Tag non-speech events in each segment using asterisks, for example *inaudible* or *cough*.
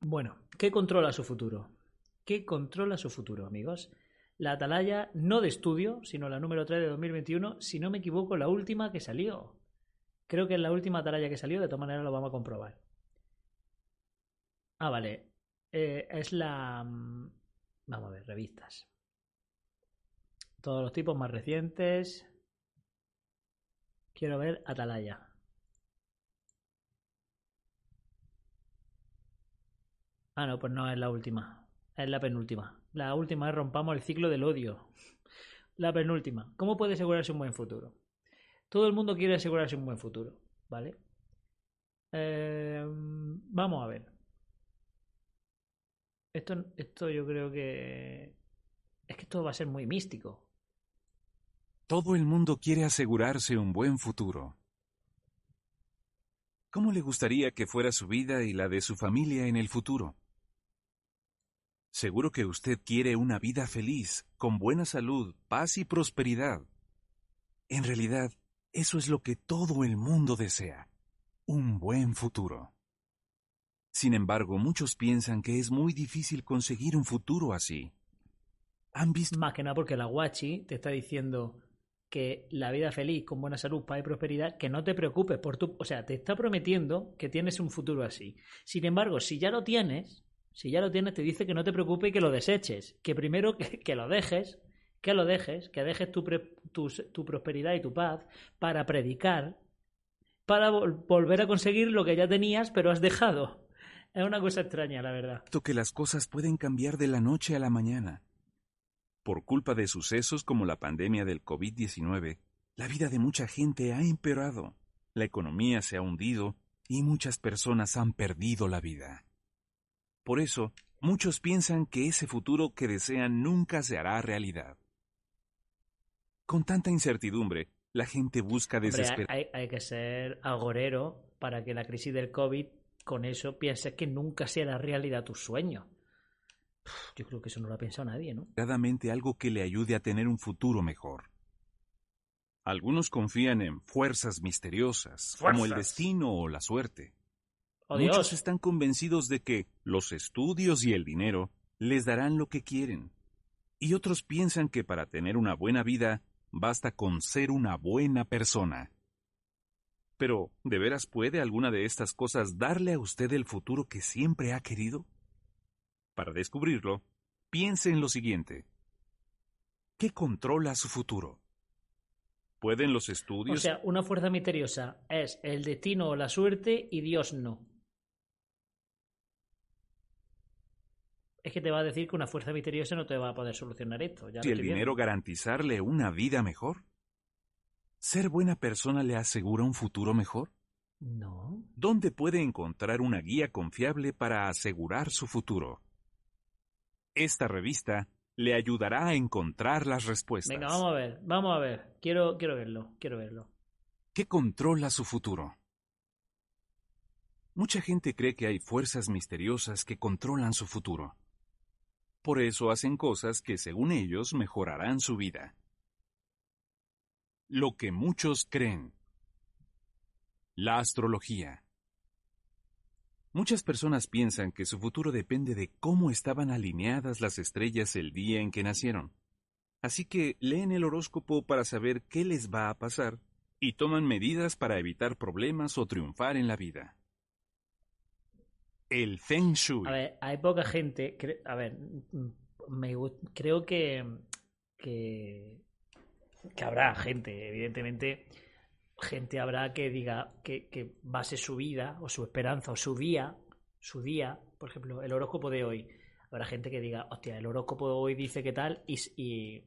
bueno, ¿qué controla su futuro? ¿Qué controla su futuro, amigos? La atalaya no de estudio, sino la número 3 de 2021, si no me equivoco, la última que salió. Creo que es la última atalaya que salió, de todas maneras lo vamos a comprobar. Ah, vale. Eh, es la... Mm, vamos a ver, revistas. Todos los tipos más recientes. Quiero ver Atalaya. Ah, no, pues no es la última. Es la penúltima. La última es rompamos el ciclo del odio. La penúltima. ¿Cómo puede asegurarse un buen futuro? Todo el mundo quiere asegurarse un buen futuro, ¿vale? Eh, vamos a ver. Esto, esto yo creo que... Es que esto va a ser muy místico. Todo el mundo quiere asegurarse un buen futuro. ¿Cómo le gustaría que fuera su vida y la de su familia en el futuro? Seguro que usted quiere una vida feliz, con buena salud, paz y prosperidad. En realidad, eso es lo que todo el mundo desea, un buen futuro. Sin embargo, muchos piensan que es muy difícil conseguir un futuro así. ¿Han visto? Más que nada porque la guachi te está diciendo que la vida feliz, con buena salud, paz y prosperidad, que no te preocupes por tu... O sea, te está prometiendo que tienes un futuro así. Sin embargo, si ya lo tienes, si ya lo tienes, te dice que no te preocupes y que lo deseches. Que primero que, lo dejes, que lo dejes, que dejes tu, tu, prosperidad y tu paz para predicar, para volver a conseguir lo que ya tenías, pero has dejado. Es una cosa extraña, la verdad. Que las cosas pueden cambiar de la noche a la mañana. Por culpa de sucesos como la pandemia del COVID-19, la vida de mucha gente ha empeorado, la economía se ha hundido y muchas personas han perdido la vida. Por eso, muchos piensan que ese futuro que desean nunca se hará realidad. Con tanta incertidumbre, la gente busca desesperar. Hay, que ser agorero para que la crisis del COVID, con eso, pienses que nunca se hará realidad tu sueño. Yo creo que eso no lo ha pensado nadie, ¿no? algo que le ayude a tener un futuro mejor. Algunos confían en fuerzas misteriosas, como el destino o la suerte. Oh, Muchos están convencidos de que los estudios y el dinero les darán lo que quieren. Y otros piensan que para tener una buena vida basta con ser una buena persona. Pero, ¿de veras puede alguna de estas cosas darle a usted el futuro que siempre ha querido? Para descubrirlo, piense en lo siguiente. ¿Qué controla su futuro? ¿Pueden los estudios? O sea, una fuerza misteriosa es el destino o la suerte y Dios no. Es que te va a decir que una fuerza misteriosa no te va a poder solucionar esto. ¿Y el dinero garantizarle una vida mejor? ¿Ser buena persona le asegura un futuro mejor? No. ¿Dónde puede encontrar una guía confiable para asegurar su futuro? Esta revista le ayudará a encontrar las respuestas. Venga, vamos a ver, vamos a ver. Quiero, quiero verlo, quiero verlo. ¿Qué controla su futuro? Mucha gente cree que hay fuerzas misteriosas que controlan su futuro. Por eso hacen cosas que según ellos mejorarán su vida. Lo que muchos creen. La astrología. Muchas personas piensan que su futuro depende de cómo estaban alineadas las estrellas el día en que nacieron. Así que leen el horóscopo para saber qué les va a pasar y toman medidas para evitar problemas o triunfar en la vida. El Feng Shui. A ver, hay poca gente. a ver, me, creo que, que. que habrá gente, evidentemente. Gente habrá que diga que, que base su vida o su esperanza o su día, su día, por ejemplo, el horóscopo de hoy. Habrá gente que diga, hostia, el horóscopo de hoy dice qué tal y,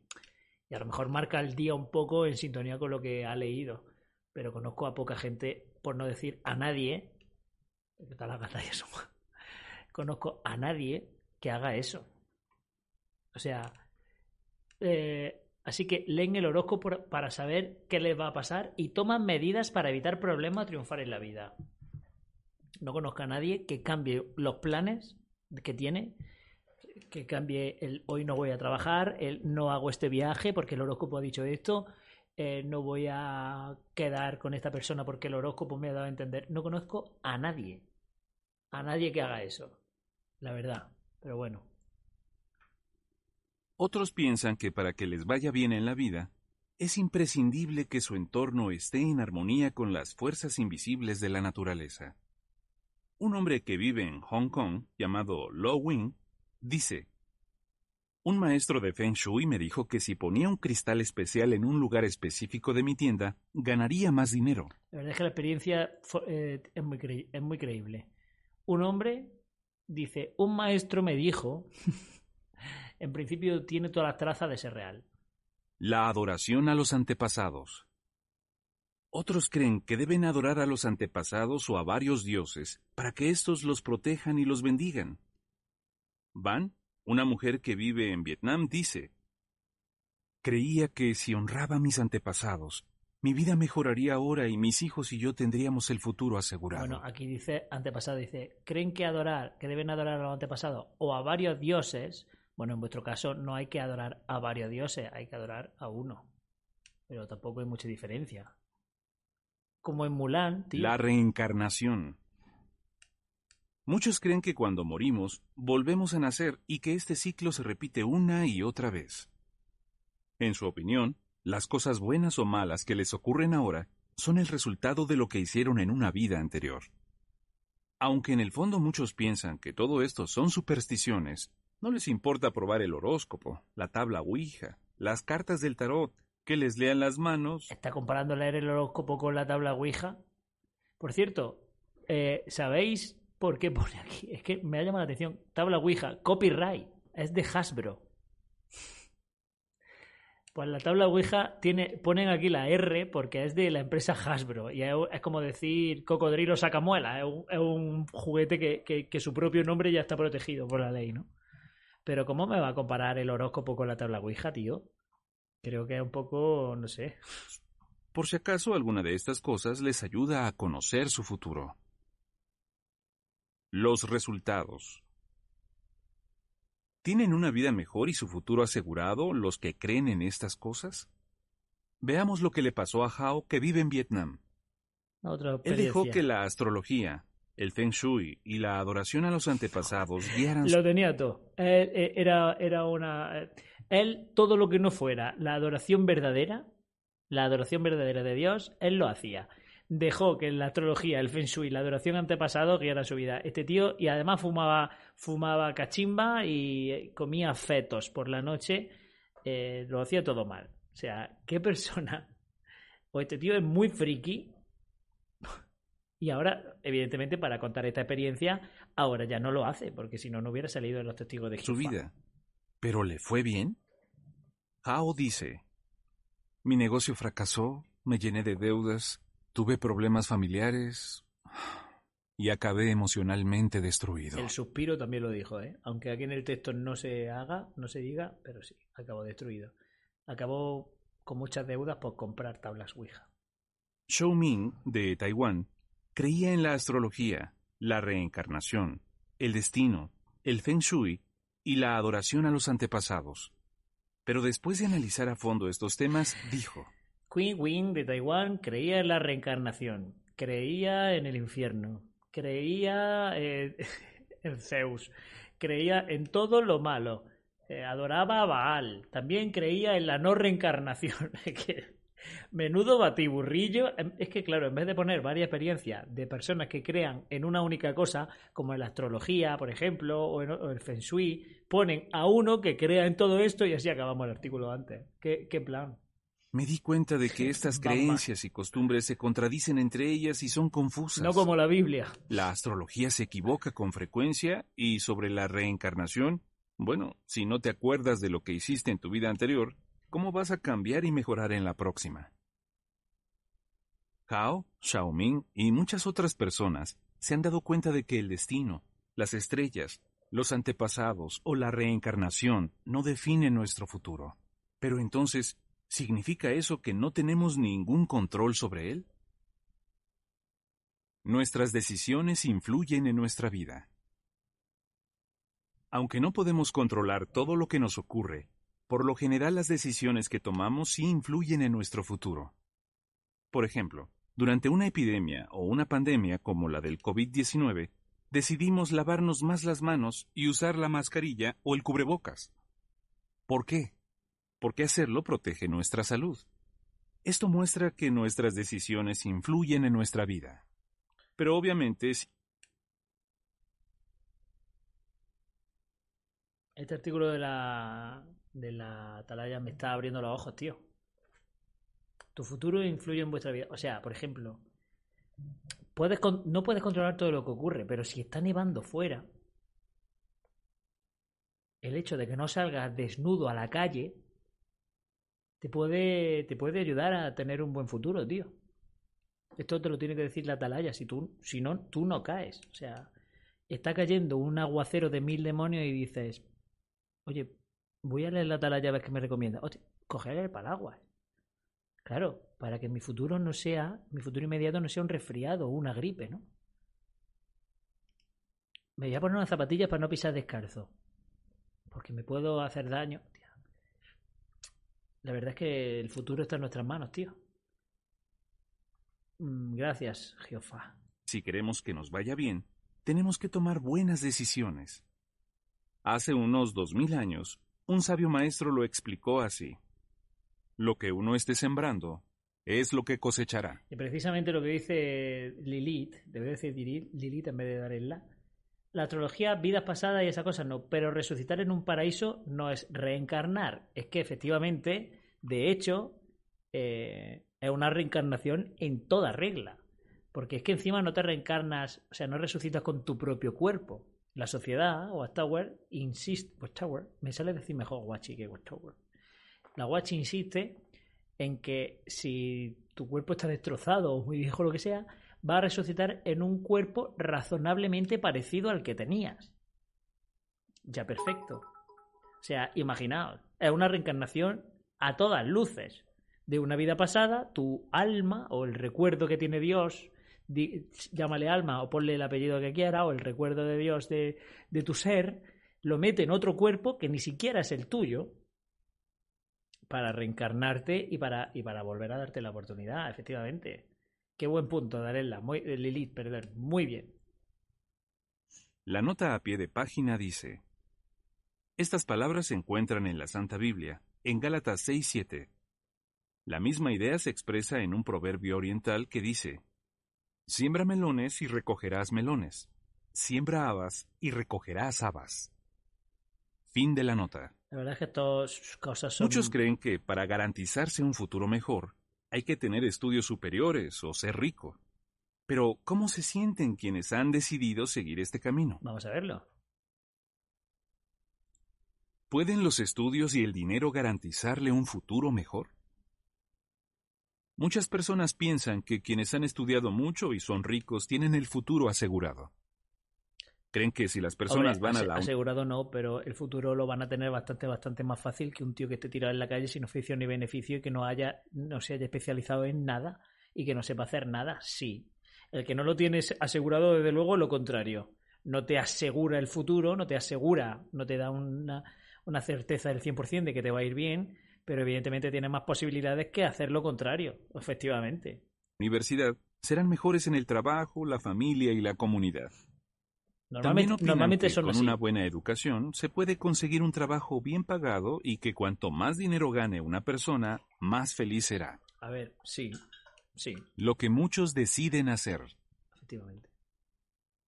a lo mejor marca el día un poco en sintonía con lo que ha leído. Pero conozco a poca gente, por no decir a nadie, ¿Qué tal las batallas conozco a nadie que haga eso. O sea, eh, así que leen el horóscopo para saber qué les va a pasar y toman medidas para evitar problemas o triunfar en la vida. No conozco a nadie que cambie los planes que tiene, que cambie el hoy no voy a trabajar, el no hago este viaje porque el horóscopo ha dicho esto, eh, no voy a quedar con esta persona porque el horóscopo me ha dado a entender. No conozco a nadie, a nadie que haga eso, la verdad. Pero bueno. Otros piensan que para que les vaya bien en la vida, es imprescindible que su entorno esté en armonía con las fuerzas invisibles de la naturaleza. Un hombre que vive en Hong Kong, llamado Lo Wing, dice, un maestro de Feng Shui me dijo que si ponía un cristal especial en un lugar específico de mi tienda, ganaría más dinero. La verdad es que la experiencia eh, es, muy es muy creíble. Un hombre dice, un maestro me dijo, *laughs* en principio tiene todas las trazas de ser real. La adoración a los antepasados. Otros creen que deben adorar a los antepasados o a varios dioses para que éstos los protejan y los bendigan. Van una mujer que vive en Vietnam dice, Creía que si honraba a mis antepasados, mi vida mejoraría ahora y mis hijos y yo tendríamos el futuro asegurado. Bueno, aquí dice antepasado, dice, ¿creen que adorar, que deben adorar a los antepasados o a varios dioses? Bueno, en vuestro caso no hay que adorar a varios dioses, hay que adorar a uno. Pero tampoco hay mucha diferencia. Como en Mulan, tío. La reencarnación. Muchos creen que cuando morimos volvemos a nacer y que este ciclo se repite una y otra vez. En su opinión, las cosas buenas o malas que les ocurren ahora son el resultado de lo que hicieron en una vida anterior. Aunque en el fondo muchos piensan que todo esto son supersticiones, no les importa probar el horóscopo, la tabla Ouija, las cartas del tarot, que les lean las manos. ¿Está comparando leer el horóscopo con la tabla Ouija? Por cierto, eh, ¿sabéis ¿Por qué pone aquí? Es que me ha llamado la atención. Tabla Ouija, copyright. Es de Hasbro. Pues la tabla Ouija tiene, ponen aquí la R porque es de la empresa Hasbro. Y es, como decir cocodrilo sacamuela. Es un, es un juguete que, que, su propio nombre ya está protegido por la ley, ¿no? Pero ¿cómo me va a comparar el horóscopo con la tabla Ouija, tío? Creo que es un poco, no sé. Por si acaso alguna de estas cosas les ayuda a conocer su futuro. Los resultados. ¿Tienen una vida mejor y su futuro asegurado los que creen en estas cosas? Veamos lo que le pasó a Hao que vive en Vietnam. Él dejó que la astrología, el feng shui y la adoración a los antepasados guiaran Lo tenía todo. Eh, era, era una... Eh, él, todo lo que no fuera la adoración verdadera, la adoración verdadera de Dios, él lo hacía dejó que la astrología, el feng shui, la adoración antepasado guiara su vida. Este tío, y además fumaba, fumaba cachimba y comía fetos por la noche, eh, lo hacía todo mal. O sea, ¿qué persona? O este tío es muy friki. Y ahora, evidentemente, para contar esta experiencia, ahora ya no lo hace, porque si no, no hubiera salido en los testigos de Su vida. ¿Pero le fue bien? Hao dice, mi negocio fracasó, me llené de deudas, Tuve problemas familiares *sighs* y acabé emocionalmente destruido. El suspiro también lo dijo, ¿eh? Aunque aquí en el texto no se haga, no se diga, pero sí, acabó destruido. Acabó con muchas deudas por comprar tablas Ouija. Shou Ming, de Taiwán, creía en la astrología, la reencarnación, el destino, el feng shui y la adoración a los antepasados. Pero después de analizar a fondo estos temas, dijo, Queen Wing de Taiwán creía en la reencarnación, creía en el infierno, creía eh, *laughs* en Zeus, creía en todo lo malo, eh, adoraba a Baal, también creía en la no reencarnación. *laughs* Menudo batiburrillo. Em, es que, claro, en vez de poner varias experiencias de personas que crean en una única cosa, como en la astrología, por ejemplo, o en el feng shui, ponen a uno que crea en todo esto y así acabamos el artículo antes. ¿Qué, qué plan? Me di cuenta de que estas creencias y costumbres se contradicen entre ellas y son confusas. No como la Biblia. La astrología se equivoca con frecuencia y sobre la reencarnación, bueno, si no te acuerdas de lo que hiciste en tu vida anterior, ¿cómo vas a cambiar y mejorar en la próxima? Hao, Xiaoming y muchas otras personas se han dado cuenta de que el destino, las estrellas, los antepasados o la reencarnación no definen nuestro futuro. Pero entonces, ¿significa eso que no tenemos ningún control sobre él? Nuestras decisiones influyen en nuestra vida. Aunque no podemos controlar todo lo que nos ocurre, por lo general las decisiones que tomamos sí influyen en nuestro futuro. Por ejemplo, durante una epidemia o una pandemia como la del COVID-19, decidimos lavarnos más las manos y usar la mascarilla o el cubrebocas. ¿Por qué? Porque hacerlo protege nuestra salud. Esto muestra que nuestras decisiones influyen en nuestra vida. Pero obviamente Este artículo de la, de la atalaya me está abriendo los ojos, tío. Tu futuro influye en vuestra vida. O sea, por ejemplo, no puedes controlar todo lo que ocurre, pero si está nevando fuera, el hecho de que no salgas desnudo a la calle te puede, te puede ayudar a tener un buen futuro, tío. Esto te lo tiene que decir la atalaya. Si, tú, si no, tú no caes. O sea, está cayendo un aguacero de mil demonios y dices, Oye, voy a leer la tala llaves que me recomienda. Oye, coger el paraguas. Claro, para que mi futuro no sea, mi futuro inmediato no sea un resfriado o una gripe, ¿no? Me voy a poner unas zapatillas para no pisar descalzo. Porque me puedo hacer daño. La verdad es que el futuro está en nuestras manos, tío. Mm, gracias, Jehová. Si queremos que nos vaya bien, tenemos que tomar buenas decisiones. Hace unos dos mil años, un sabio maestro lo explicó así. Lo que uno esté sembrando es lo que cosechará. Y precisamente lo que dice Lilith, debe decir Lilith en vez de dar el la. La astrología, vidas pasadas y esa cosa no, pero resucitar en un paraíso no es reencarnar. Es que efectivamente, de hecho, eh, es una reencarnación en toda regla. Porque es que encima no te reencarnas, o sea, no resucitas con tu propio cuerpo. La sociedad, Watchtower, insiste, Watchtower, me sale decir mejor Watchy que Watchtower. La Watch insiste en que si tu cuerpo está destrozado o muy viejo o lo que sea, va a resucitar en un cuerpo razonablemente parecido al que tenías. Ya perfecto. O sea, imaginaos, es una reencarnación a todas luces de una vida pasada, tu alma o el recuerdo que tiene Dios llámale alma o ponle el apellido que quiera o el recuerdo de Dios de, de tu ser, lo mete en otro cuerpo que ni siquiera es el tuyo para reencarnarte y para, y para volver a darte la oportunidad, efectivamente. Qué buen punto, Darella. Muy, eh, Lilith, perdón. Muy bien. La nota a pie de página dice: Estas palabras se encuentran en la Santa Biblia, en Gálatas 6:7. La misma idea se expresa en un proverbio oriental que dice: Siembra melones y recogerás melones. Siembra habas y recogerás habas. Fin de la nota. La verdad es que estas cosas son... Muchos creen que para garantizarse un futuro mejor hay que tener estudios superiores o ser rico. Pero, ¿cómo se sienten quienes han decidido seguir este camino? Vamos a verlo. ¿Pueden los estudios y el dinero garantizarle un futuro mejor? Muchas personas piensan que quienes han estudiado mucho y son ricos tienen el futuro asegurado. Creen que si las personas van a la... Asegurado no, pero el futuro lo van a tener bastante, bastante más fácil que un tío que esté tirado en la calle sin oficio ni beneficio y que no haya, no se haya especializado en nada y que no sepa hacer nada, sí. El que no lo tienes asegurado, desde luego, lo contrario. No te asegura el futuro, no te asegura, no te da una, una certeza del 100% de que te va a ir bien, pero evidentemente tiene más posibilidades que hacer lo contrario, efectivamente. Universidad serán mejores en el trabajo, la familia y la comunidad. Normalmente, normalmente que con una buena educación se puede conseguir un trabajo bien pagado y que cuanto más dinero gane una persona, más feliz será. A ver, sí, sí. Lo que muchos deciden hacer. Efectivamente.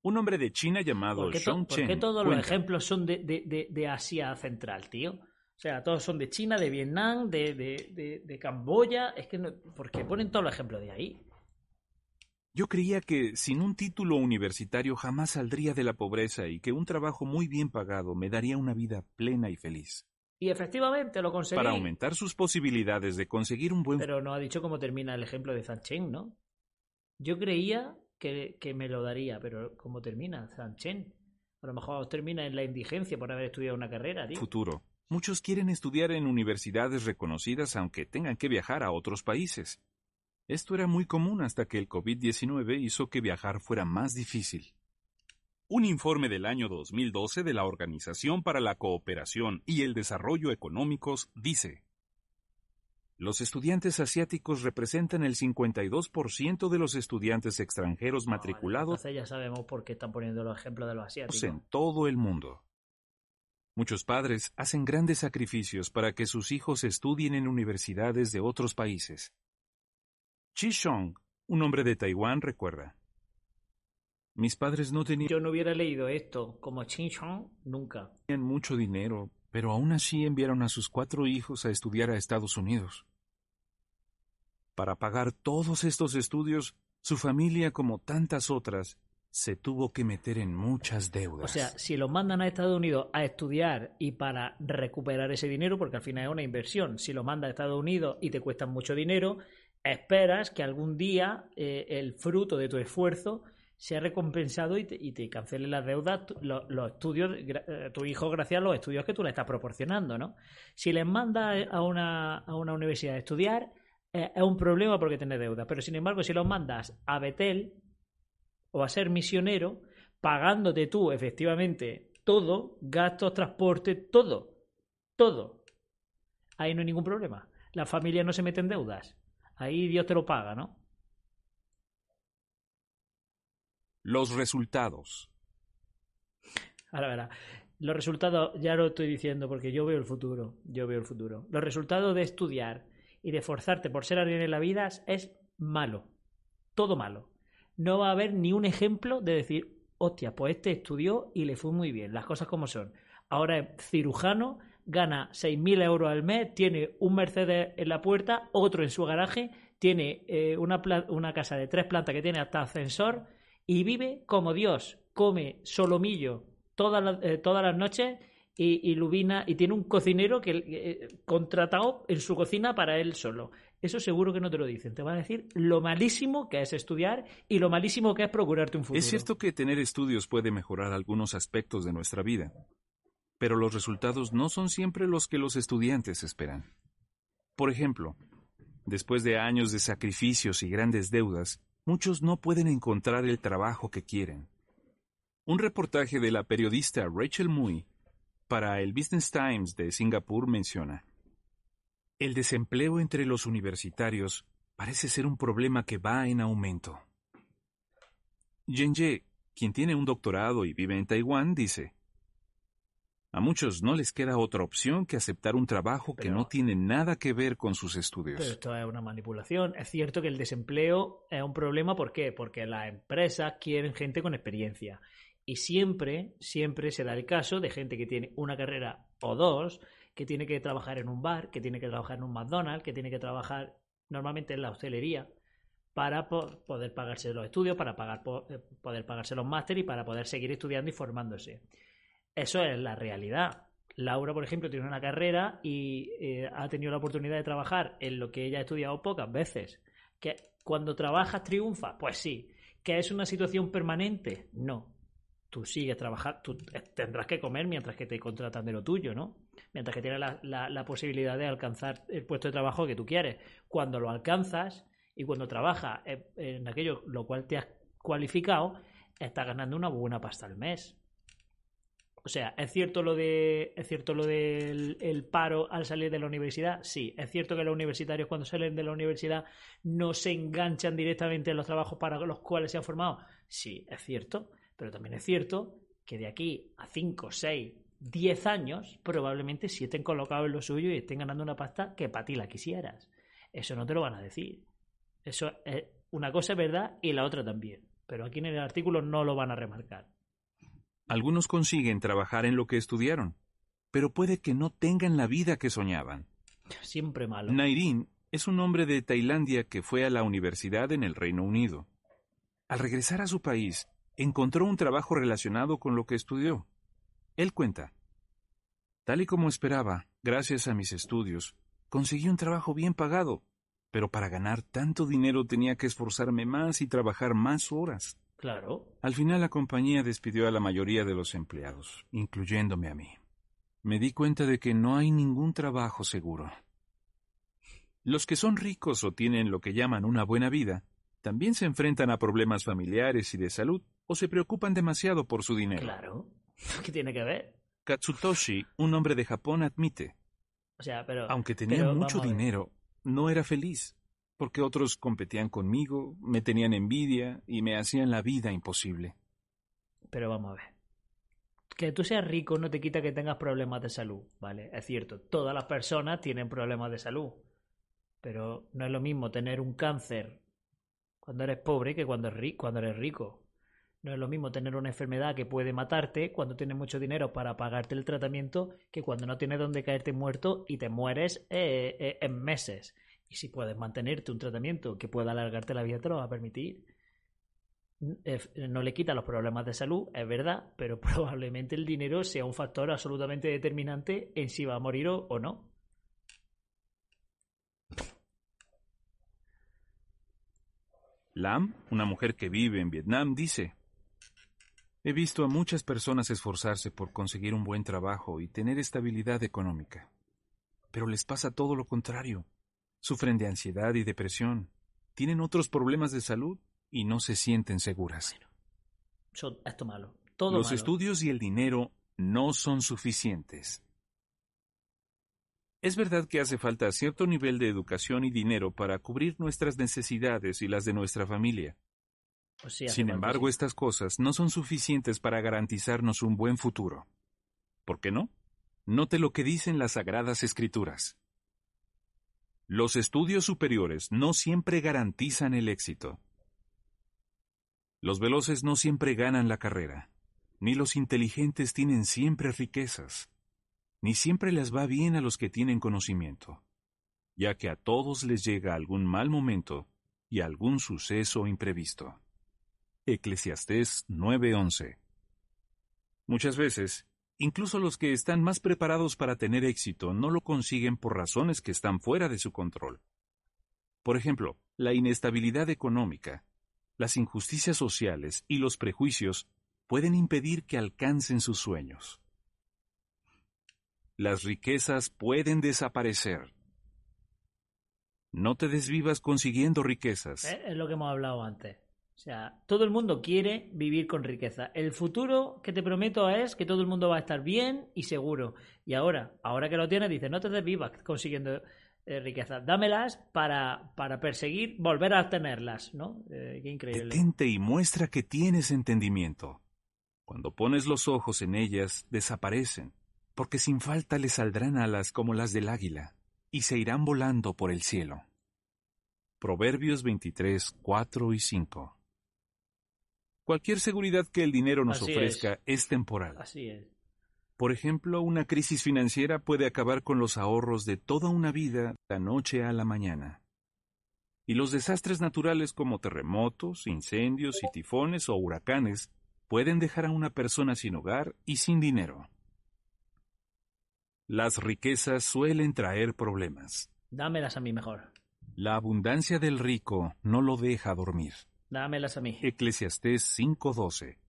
Un hombre de China llamado Chen. ¿Por qué todos los ejemplos son de, de, de Asia Central, tío? O sea, todos son de China, de Vietnam, de, de, de, Camboya. Es que no, ¿por qué ponen todos los ejemplos de ahí? Yo creía que sin un título universitario jamás saldría de la pobreza y que un trabajo muy bien pagado me daría una vida plena y feliz. Y efectivamente lo conseguí. Para aumentar sus posibilidades de conseguir un buen... Pero no ha dicho cómo termina el ejemplo de Zanchen, ¿no? Yo creía que, que, me lo daría, pero ¿cómo termina Zanchen? A lo mejor termina en la indigencia por haber estudiado una carrera, tío. Futuro. Muchos quieren estudiar en universidades reconocidas aunque tengan que viajar a otros países. Esto era muy común hasta que el COVID-19 hizo que viajar fuera más difícil. Un informe del año 2012 de la Organización para la Cooperación y el Desarrollo Económicos dice, los estudiantes asiáticos representan el 52% de los estudiantes extranjeros matriculados. ya sabemos por qué están poniendo los ejemplos de los asiáticos. En todo el mundo. Muchos padres hacen grandes sacrificios para que sus hijos estudien en universidades de otros países. Chi Shong, un hombre de Taiwán, recuerda. Mis padres no tenían... Yo no hubiera leído esto como Chi Shong nunca. Tenían mucho dinero, pero aún así enviaron a sus cuatro hijos a estudiar a Estados Unidos. Para pagar todos estos estudios, su familia, como tantas otras, se tuvo que meter en muchas deudas. O sea, si los mandan a Estados Unidos a estudiar y para recuperar ese dinero, porque al final es una inversión, si lo mandas a Estados Unidos y te cuestan mucho dinero, esperas que algún día eh, el fruto de tu esfuerzo sea recompensado y te, y cancele las deudas, los, estudios, eh, tu hijo gracias a los estudios que tú le estás proporcionando, ¿no? Si les mandas a una, a una universidad a estudiar, eh, es un problema porque tiene deuda. Pero sin embargo, si los mandas a Betel o a ser misionero, pagándote tú efectivamente todo, gastos, transporte, todo, todo, ahí no hay ningún problema. La familia no se mete en deudas. Ahí Dios te lo paga, ¿no? Los resultados. Ahora verá. Los resultados, ya lo estoy diciendo porque yo veo el futuro. Yo veo el futuro. Los resultados de estudiar y de forzarte por ser alguien en la vida es malo. Todo malo. No va a haber ni un ejemplo de decir, hostia, pues este estudió y le fue muy bien, las cosas como son. Ahora es cirujano, gana 6.000 euros al mes, tiene un Mercedes en la puerta, otro en su garaje, tiene eh, una, una casa de tres plantas que tiene hasta ascensor y vive como Dios. Come solomillo todas eh, todas las noches y, Lubina y tiene un cocinero que eh, contratado en su cocina para él solo. Eso seguro que no te lo dicen. Te van a decir lo malísimo que es estudiar y lo malísimo que es procurarte un futuro. Es cierto que tener estudios puede mejorar algunos aspectos de nuestra vida, pero los resultados no son siempre los que los estudiantes esperan. Por ejemplo, después de años de sacrificios y grandes deudas, muchos no pueden encontrar el trabajo que quieren. Un reportaje de la periodista Rachel Mui para el Business Times de Singapur menciona, el desempleo entre los universitarios parece ser un problema que va en aumento. Yen Ye, quien tiene un doctorado y vive en Taiwán, dice, a muchos no les queda otra opción que aceptar un trabajo que no tiene nada que ver con sus estudios. Pero esto es una manipulación. Es cierto que el desempleo es un problema. ¿Por qué? Porque las empresas quieren gente con experiencia. Y siempre, siempre se da el caso de gente que tiene una carrera o dos, que tiene que trabajar en un bar, que tiene que trabajar en un McDonald's, que tiene que trabajar normalmente en la hostelería para poder pagarse los estudios, para pagar, eh, poder pagarse los másteres y para poder seguir estudiando y formándose. Eso es la realidad. Laura, por ejemplo, tiene una carrera y eh, ha tenido la oportunidad de trabajar en lo que ella ha estudiado pocas veces. ¿Que cuando trabajas triunfa? Pues sí. ¿Que es una situación permanente? No tú sigues trabajando, tú tendrás que comer mientras que te contratan de lo tuyo, ¿no? Mientras que tienes la, posibilidad de alcanzar el puesto de trabajo que tú quieres. Cuando lo alcanzas y cuando trabajas en aquello lo cual te has cualificado, estás ganando una buena pasta al mes. O sea, ¿es cierto lo de es cierto lo del el paro al salir de la universidad? Sí. ¿Es cierto que los universitarios cuando salen de la universidad no se enganchan directamente en los trabajos para los cuales se han formado? Sí, es cierto. Pero también es cierto que de aquí a 5, 6, 10 años, probablemente si estén colocados en lo suyo y estén ganando una pasta que para ti la quisieras. Eso no te lo van a decir. Eso es una cosa es verdad y la otra también. Pero aquí en el artículo no lo van a remarcar. Algunos consiguen trabajar en lo que estudiaron, pero puede que no tengan la vida que soñaban. Siempre malo. Nairin es un hombre de Tailandia que fue a la universidad en el Reino Unido. Al regresar a su país, encontró un trabajo relacionado con lo que estudió. Él cuenta, tal y como esperaba, gracias a mis estudios, conseguí un trabajo bien pagado, pero para ganar tanto dinero tenía que esforzarme más y trabajar más horas. Claro. Al final la compañía despidió a la mayoría de los empleados, incluyéndome a mí. Me di cuenta de que no hay ningún trabajo seguro. Los que son ricos o tienen lo que llaman una buena vida, también se enfrentan a problemas familiares y de salud o se preocupan demasiado por su dinero. Claro. *laughs* ¿Qué tiene que ver? Katsutoshi, un hombre de Japón, admite. O sea, pero. Aunque tenía mucho dinero, no era feliz, porque otros competían conmigo, me tenían envidia y me hacían la vida imposible. Pero vamos a ver. Que tú seas rico no te quita que tengas problemas de salud, ¿vale? Es cierto, todas las personas tienen problemas de salud. Pero no es lo mismo tener un cáncer cuando eres pobre que cuando, eres rico. No es lo mismo tener una enfermedad que puede matarte cuando tienes mucho dinero para pagarte el tratamiento que cuando no tienes donde caerte muerto y te mueres eh, eh, en meses. Y si puedes mantenerte un tratamiento que pueda alargarte la vida, te lo va a permitir. No le quita los problemas de salud, es verdad, pero *laughs* probablemente el dinero sea un factor absolutamente determinante en si va a morir o no. Lam, una mujer que vive en Vietnam, dice, He visto a muchas personas esforzarse por conseguir un buen trabajo y tener estabilidad económica. Pero les pasa todo lo contrario. Sufren de ansiedad y depresión, tienen otros problemas de salud y no se sienten seguras. esto malo. Los estudios y el dinero no son suficientes. Es verdad que hace falta cierto nivel de educación y dinero para cubrir nuestras necesidades y las de nuestra familia. Pues Sin embargo, estas cosas no son suficientes para garantizarnos un buen futuro. ¿Por qué no? Note lo que dicen las Sagradas Escrituras. Los estudios superiores no siempre garantizan el éxito. Los veloces no siempre ganan la carrera, ni los inteligentes tienen siempre riquezas, ni siempre les va bien a los que tienen conocimiento, ya que a todos les llega algún mal momento y algún suceso imprevisto. Eclesiastés 9:11. Muchas veces, incluso los que están más preparados para tener éxito no lo consiguen por razones que están fuera de su control. Por ejemplo, la inestabilidad económica, las injusticias sociales y los prejuicios pueden impedir que alcancen sus sueños. Las riquezas pueden desaparecer. No te desvivas consiguiendo riquezas. Eh, es lo que hemos hablado antes. Sea, todo el mundo quiere vivir con riqueza. El futuro que te prometo es que todo el mundo va a estar bien y seguro. Y ahora, ahora que lo tienes, dices, no te desvivas consiguiendo eh, riqueza. Dámelas para, para perseguir, volver a tenerlas, ¿no? Eh, qué increíble. Detente y muestra que tienes entendimiento. Cuando pones los ojos en ellas, desaparecen, porque sin falta le saldrán alas como las del águila, y se irán volando por el cielo. Proverbios 23, 4 y 5 Cualquier seguridad que el dinero nos ofrezca es. temporal. Así es. Por ejemplo, una crisis financiera puede acabar con los ahorros de toda una vida de la noche a la mañana. Y los desastres naturales como terremotos, incendios y tifones o huracanes pueden dejar a una persona sin hogar y sin dinero. Las riquezas suelen traer problemas. Dámelas a mí mejor. La abundancia del rico no lo deja dormir. Dámelas a mí. Eclesiastés 5:12.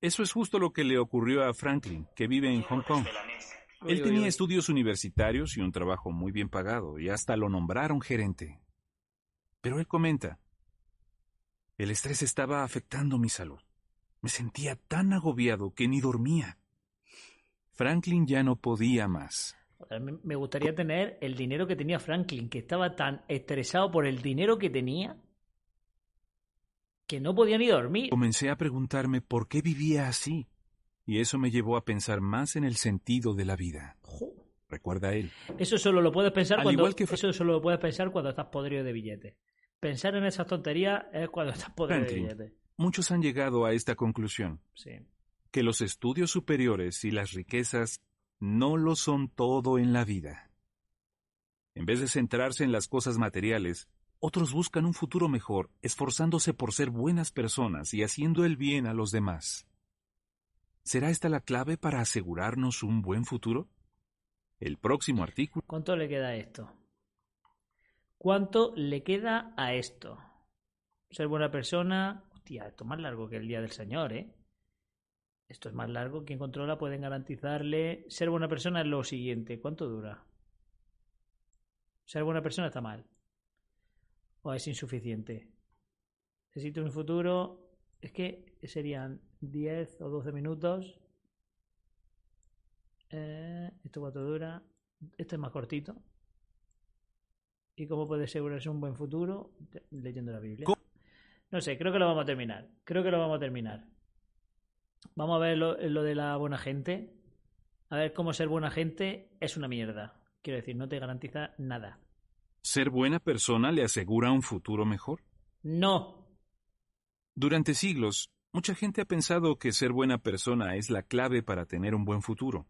Eso es justo lo que le ocurrió a Franklin, que vive en Hong Kong. Él tenía estudios universitarios y un trabajo muy bien pagado, y hasta lo nombraron gerente. Pero él comenta, el estrés estaba afectando mi salud. Me sentía tan agobiado que ni dormía. Franklin ya no podía más. Me gustaría tener el dinero que tenía Franklin, que estaba tan estresado por el dinero que tenía que no podía ni dormir. Comencé a preguntarme por qué vivía así, y eso me llevó a pensar más en el sentido de la vida. Recuerda él. Eso solo lo puedes pensar cuando eso solo lo puedes pensar cuando estás podrido de billetes. Pensar en esas tonterías es cuando estás podrido de billetes. Muchos han llegado a esta conclusión. Sí. Que los estudios superiores y las riquezas no lo son todo en la vida. En vez de centrarse en las cosas materiales, otros buscan un futuro mejor, esforzándose por ser buenas personas y haciendo el bien a los demás. ¿Será esta la clave para asegurarnos un buen futuro? El próximo artículo. ¿Cuánto le queda a esto? ¿Cuánto le queda a esto? Ser buena persona, Hostia, esto es más largo que el Día del Señor, ¿eh? Esto es más largo. Quien controla pueden garantizarle. Ser buena persona es lo siguiente. ¿Cuánto dura? Ser buena persona está mal. O es insuficiente. Necesito un futuro. Es que serían 10 o 12 minutos. Eh, ¿Esto cuánto dura? Este es más cortito. ¿Y cómo puede asegurarse un buen futuro? Leyendo la Biblia. No sé, creo que lo vamos a terminar. Creo que lo vamos a terminar. Vamos a ver lo, lo, de la buena gente. A ver cómo ser buena gente es una mierda. Quiero decir, no te garantiza nada. ¿Ser buena persona le asegura un futuro mejor? No. Durante siglos, mucha gente ha pensado que ser buena persona es la clave para tener un buen futuro.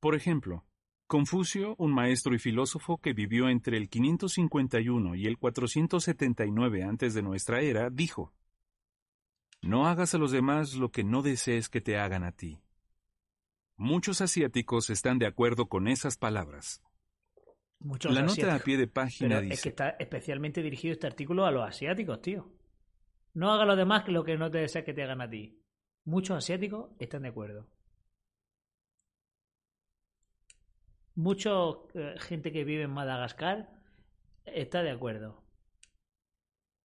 Por ejemplo, Confucio, un maestro y filósofo que vivió entre el 551 y el 479 antes de nuestra era, dijo: No hagas a los demás lo que no desees que te hagan a ti. Muchos asiáticos están de acuerdo con esas palabras. Muchos la nota a pie de página dice. Es que está especialmente dirigido este artículo a los asiáticos, tío. No haga a los demás lo que no te desees que te hagan a ti. Muchos asiáticos están de acuerdo. Mucha eh, gente que vive en Madagascar está de acuerdo.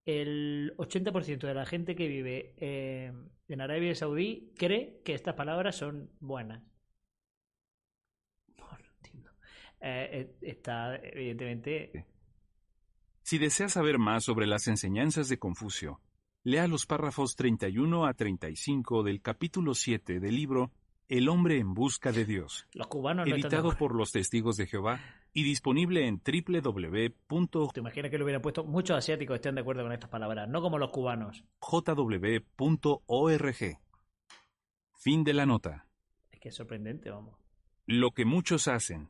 El 80% de la gente que vive eh, en Arabia Saudí cree que estas palabras son buenas. No, entiendo. Eh, está, evidentemente. Si deseas saber más sobre las enseñanzas de Confucio, lea los párrafos 31 a 35 del capítulo 7 del libro el hombre en busca de Dios. Los cubanos editado por los testigos de Jehová y disponible en www. ¿Te imaginas que lo hubieran puesto? Muchos asiáticos estén de acuerdo con estas palabras, no como los cubanos. jw.org. Fin de la nota. Es que es sorprendente, vamos. Lo que muchos hacen.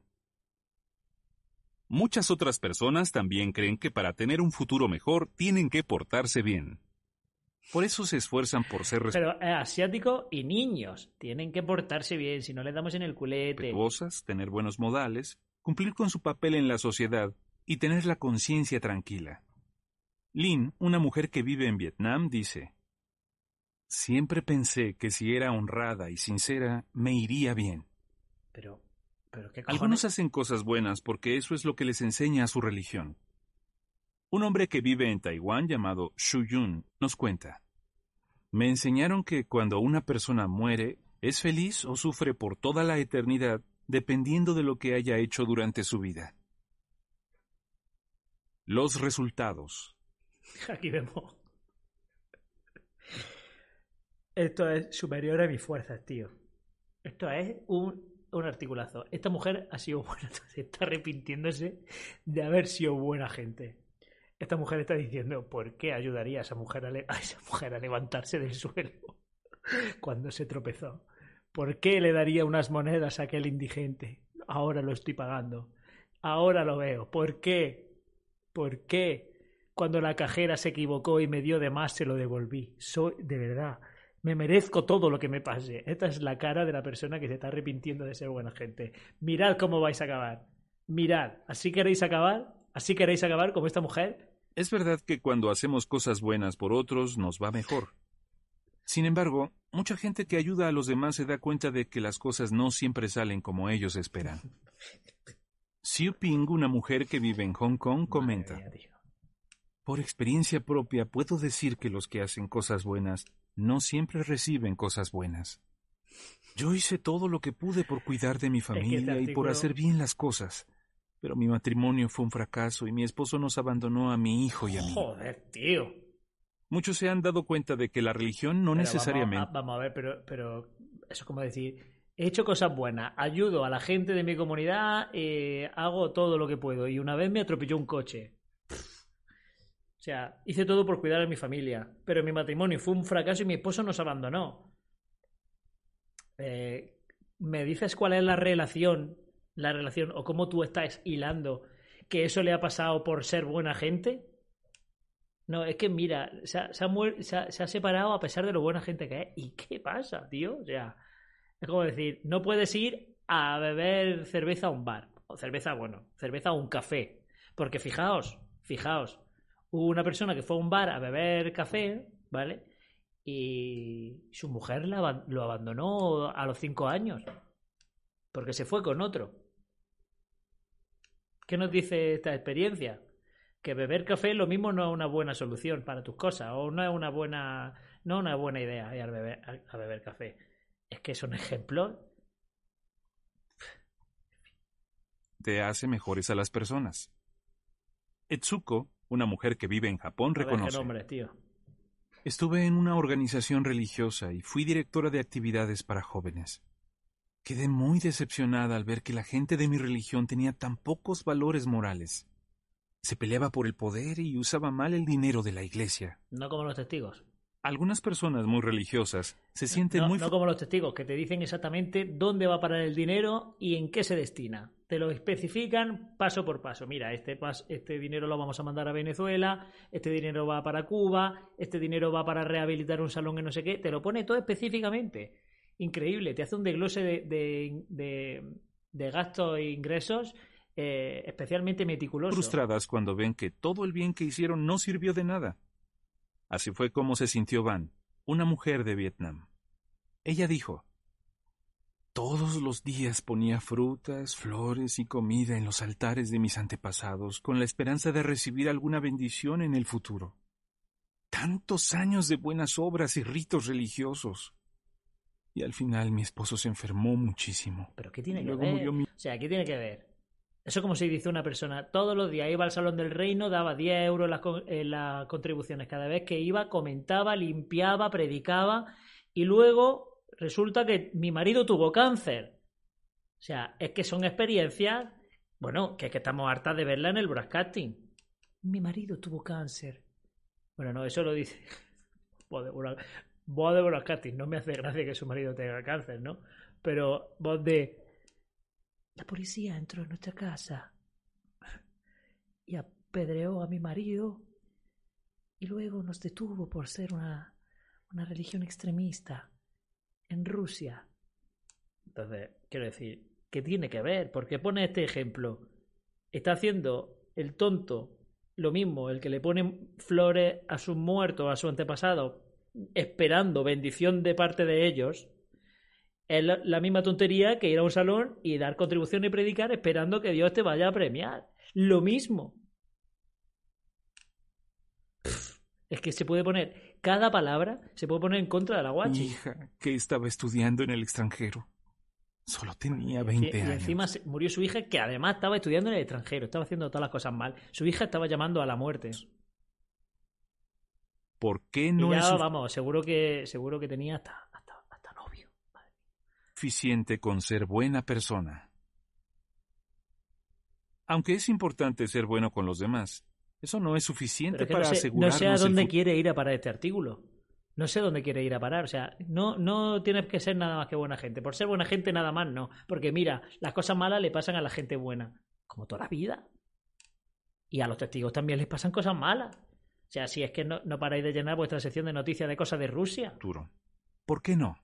Muchas otras personas también creen que para tener un futuro mejor tienen que portarse bien. Por eso se esfuerzan por ser Pero eh, asiáticos y niños tienen que portarse bien, si no les damos en el culete. Respetuosas, tener buenos modales, cumplir con su papel en la sociedad y tener la conciencia tranquila. Lin, una mujer que vive en Vietnam, dice, Siempre pensé que si era honrada y sincera, me iría bien. Pero, pero ¿qué cojones? Algunos hacen cosas buenas porque eso es lo que les enseña a su religión. Un hombre que vive en Taiwán llamado Shu Yun nos cuenta. Me enseñaron que cuando una persona muere, es feliz o sufre por toda la eternidad dependiendo de lo que haya hecho durante su vida. Los resultados. *laughs* Aquí vemos. Esto es superior a mis fuerzas, tío. Esto es un, un articulazo. Esta mujer ha sido buena, *laughs* está arrepintiéndose de haber sido buena gente esta mujer está diciendo, ¿por qué ayudaría a esa mujer a, esa mujer a levantarse del suelo *laughs* cuando se tropezó? ¿Por qué le daría unas monedas a aquel indigente? Ahora lo estoy pagando. Ahora lo veo. ¿Por qué? ¿Por qué? Cuando la cajera se equivocó y me dio de más, se lo devolví. Soy, de verdad, me merezco todo lo que me pase. Esta es la cara de la persona que se está arrepintiendo de ser buena gente. Mirad cómo vais a acabar. Mirad. ¿Así queréis acabar? ¿Así queréis acabar como esta mujer? Es verdad que cuando hacemos cosas buenas por otros nos va mejor. Sin embargo, mucha gente que ayuda a los demás se da cuenta de que las cosas no siempre salen como ellos esperan. *laughs* Xiu Ping, una mujer que vive en Hong Kong, comenta. Por experiencia propia puedo decir que los que hacen cosas buenas no siempre reciben cosas buenas. Yo hice todo lo que pude por cuidar de mi *laughs* familia y por hacer bien las cosas. Pero mi matrimonio fue un fracaso y mi esposo nos abandonó a mi hijo y a mí. Joder, tío. Muchos se han dado cuenta de que la religión no necesariamente. Vamos a, ver, pero, pero eso es como decir, he hecho cosas buenas, ayudo a la gente de mi comunidad, eh, hago todo lo que puedo y una vez me atropelló un coche. O sea, hice todo por cuidar a mi familia, pero mi matrimonio fue un fracaso y mi esposo nos abandonó. Eh, ¿Me dices cuál es la relación la relación o cómo tú estás hilando que eso le ha pasado por ser buena gente. No, es que mira, se ha, se, separado a pesar de lo buena gente que es. ¿Y qué pasa, tío? O sea, es como decir, no puedes ir a beber cerveza a un bar. O cerveza, bueno, cerveza a un café. Porque fijaos, fijaos, hubo una persona que fue a un bar a beber café, ¿vale? y su mujer lo abandonó a los cinco años porque se fue con otro. ¿Qué nos dice esta experiencia? Que beber café lo mismo no es una buena solución para tus cosas o no es una buena, no una buena idea ir a beber, a beber café. Es que son ejemplos. Te hace mejores a las personas. Etsuko, una mujer que vive en Japón, reconoce. nombre, tío. Estuve en una organización religiosa y fui directora de actividades para jóvenes. Quedé muy decepcionada al ver que la gente de mi religión tenía tan pocos valores morales. Se peleaba por el poder y usaba mal el dinero de la iglesia. No como los testigos. Algunas personas muy religiosas se sienten muy... No como los testigos, que te dicen exactamente dónde va a parar el dinero y en qué se destina. Te lo especifican paso por paso. Mira, este, este dinero lo vamos a mandar a Venezuela, este dinero va para Cuba, este dinero va para rehabilitar un salón en no sé qué. Te lo pone todo específicamente. Increíble. Te hace un desglose de, de, gastos e ingresos eh, especialmente meticuloso. Frustradas cuando ven que todo el bien que hicieron no sirvió de nada. Así fue como se sintió Van, una mujer de Vietnam. Ella dijo, todos los días ponía frutas, flores y comida en los altares de mis antepasados con la esperanza de recibir alguna bendición en el futuro. Tantos años de buenas obras y ritos religiosos. Y al final mi esposo se enfermó muchísimo. ¿Pero qué tiene que ver? O sea, ¿qué tiene que ver? Eso como si dice una persona, todos los días iba al Salón del Reino, daba 10 euros en las, contribuciones. Cada vez que iba, comentaba, limpiaba, predicaba y luego resulta que mi marido tuvo cáncer. O sea, es que son experiencias, bueno, que es que estamos hartas de verla en el broadcasting. Mi marido tuvo cáncer. Bueno, no, eso lo dice. *laughs* Voz de broadcasting. No me hace gracia que su marido tenga cáncer, ¿no? Pero voz de la policía entró en nuestra casa y apedreó a mi marido y luego nos detuvo por ser una, una religión extremista en Rusia. Entonces, quiero decir, ¿qué tiene que ver? ¿Por qué pone este ejemplo? Está haciendo el tonto lo mismo, el que le pone flores a sus muertos, a su antepasado, esperando bendición de parte de ellos, es la, misma tontería que ir a un salón y dar contribución y predicar esperando que Dios te vaya a premiar. Lo mismo. es que se puede poner, cada palabra se puede poner en contra de la guachi. Hija, que estaba estudiando en el extranjero. Solo tenía 20 años. Y encima murió su hija, que además estaba estudiando en el extranjero, estaba haciendo todas las cosas mal. Su hija estaba llamando a la muerte. ¿Por qué no ya, vamos, seguro que, seguro que tenía hasta suficiente con ser buena persona. Aunque es importante ser bueno con los demás, eso no es suficiente para no sé, No sé a dónde quiere ir a parar este artículo. No sé dónde quiere ir a parar. O sea, no, no tienes que ser nada más que buena gente. Por ser buena gente, nada más no. Porque mira, las cosas malas le pasan a la gente buena. Como toda la vida. Y a los testigos también les pasan cosas malas. O sea, si es que no, no paráis de llenar vuestra sección de noticias de cosas de Rusia. Duro. ¿Por qué no?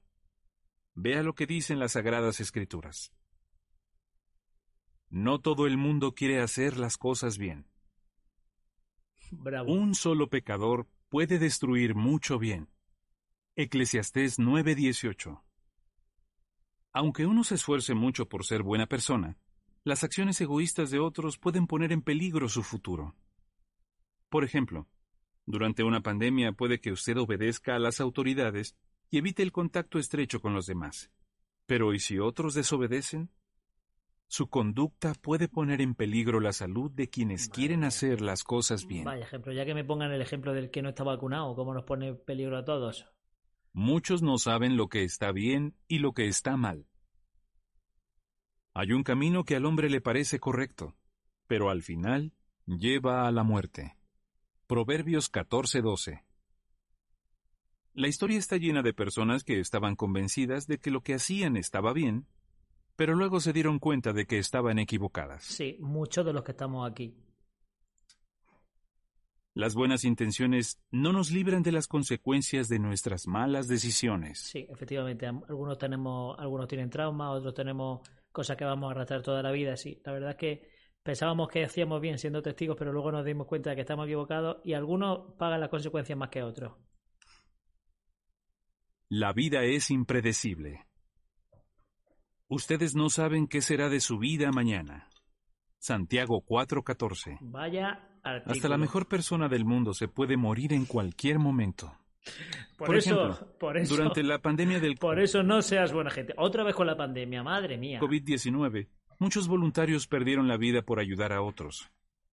Vea lo que dicen las Sagradas Escrituras. No todo el mundo quiere hacer las cosas bien. Un solo pecador puede destruir mucho bien. Eclesiastés 9:18. Aunque uno se esfuerce mucho por ser buena persona, las acciones egoístas de otros pueden poner en peligro su futuro. Por ejemplo, durante una pandemia puede que usted obedezca a las autoridades y evite el contacto estrecho con los demás. Pero ¿y si otros desobedecen? Su conducta puede poner en peligro la salud de quienes quieren hacer las cosas bien. Vaya ejemplo, ya que me pongan el ejemplo del que no está vacunado, ¿cómo nos pone en peligro a todos? Muchos no saben lo que está bien y lo que está mal. Hay un camino que al hombre le parece correcto, pero al final lleva a la muerte. Proverbios 14:12 la historia está llena de personas que estaban convencidas de que lo que hacían estaba bien, pero luego se dieron cuenta de que estaban equivocadas. Sí, muchos de los que estamos aquí. Las buenas intenciones no nos libran de las consecuencias de nuestras malas decisiones. Sí, efectivamente. Algunos tenemos, algunos tienen trauma, otros tenemos cosas que vamos a arrastrar toda la vida. Sí, la verdad es que pensábamos que hacíamos bien siendo testigos, pero luego nos dimos cuenta de que estamos equivocados y algunos pagan las consecuencias más que otros. La vida es impredecible. Ustedes no saben qué será de su vida mañana. Santiago 4:14. Vaya Hasta la mejor persona del mundo se puede morir en cualquier momento. Por, eso, por eso, durante la pandemia del Por eso no seas buena gente. Otra vez con la pandemia, madre mía. COVID-19, muchos voluntarios perdieron la vida por ayudar a otros.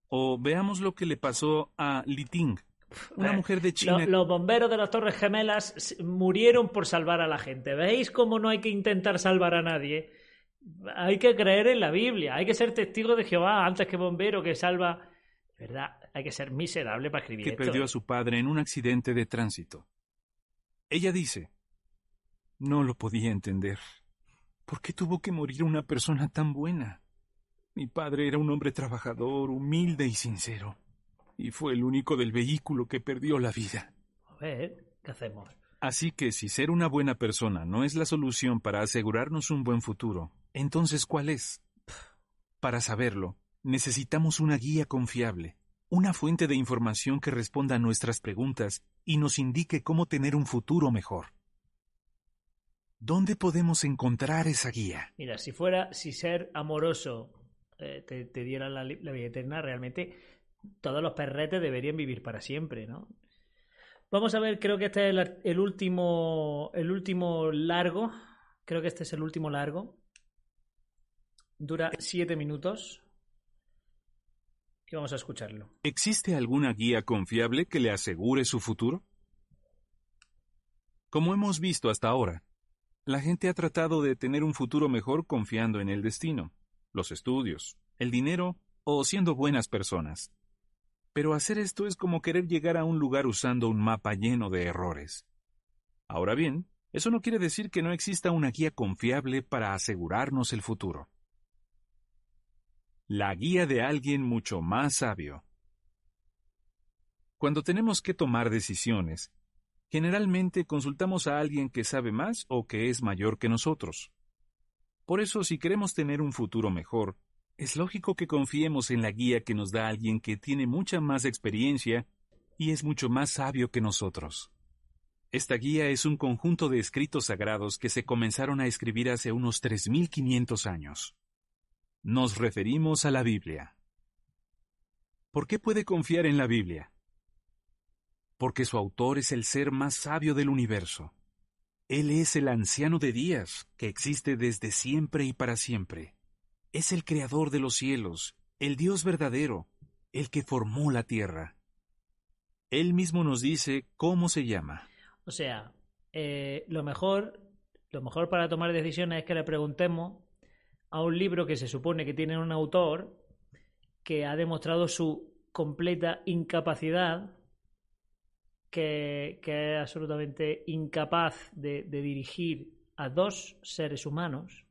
O veamos lo que le pasó a Li Ting, una eh, mujer de China. los bomberos de las Torres Gemelas murieron por salvar a la gente. ¿Veis cómo no hay que intentar salvar a nadie? Hay que creer en la Biblia, hay que ser testigo de Jehová antes que bombero que salva. ¿Verdad? Hay que ser miserable para escribir que perdió a su padre en un accidente de tránsito. Ella dice, no lo podía entender. ¿Por qué tuvo que morir una persona tan buena? Mi padre era un hombre trabajador, humilde y sincero y fue el único del vehículo que perdió la vida. A ver, ¿qué hacemos? Así que si ser una buena persona no es la solución para asegurarnos un buen futuro, entonces ¿cuál es? Para saberlo, necesitamos una guía confiable, una fuente de información que responda a nuestras preguntas y nos indique cómo tener un futuro mejor. ¿Dónde podemos encontrar esa guía? Mira, si fuera, si ser amoroso eh, te, diera la, la vida eterna, realmente todos los perretes deberían vivir para siempre, ¿no? Vamos a ver, creo que este es el, último, el último largo. Creo que este es el último largo. Dura siete minutos. Y vamos a escucharlo. ¿Existe alguna guía confiable que le asegure su futuro? Como hemos visto hasta ahora, la gente ha tratado de tener un futuro mejor confiando en el destino, los estudios, el dinero o siendo buenas personas. Pero hacer esto es como querer llegar a un lugar usando un mapa lleno de errores. Ahora bien, eso no quiere decir que no exista una guía confiable para asegurarnos el futuro. La guía de alguien mucho más sabio. Cuando tenemos que tomar decisiones, generalmente consultamos a alguien que sabe más o que es mayor que nosotros. Por eso, si queremos tener un futuro mejor, es lógico que confiemos en la guía que nos da alguien que tiene mucha más experiencia y es mucho más sabio que nosotros. Esta guía es un conjunto de escritos sagrados que se comenzaron a escribir hace unos 3.500 años. Nos referimos a la Biblia. ¿Por qué puede confiar en la Biblia? Porque su autor es el ser más sabio del universo. Él es el anciano de días, que existe desde siempre y para siempre. Es el creador de los cielos, el Dios verdadero, el que formó la tierra. Él mismo nos dice cómo se llama. O sea, eh, lo mejor, lo mejor para tomar decisiones es que le preguntemos a un libro que se supone que tiene un autor que ha demostrado su completa incapacidad, que, es absolutamente incapaz de dirigir a dos seres humanos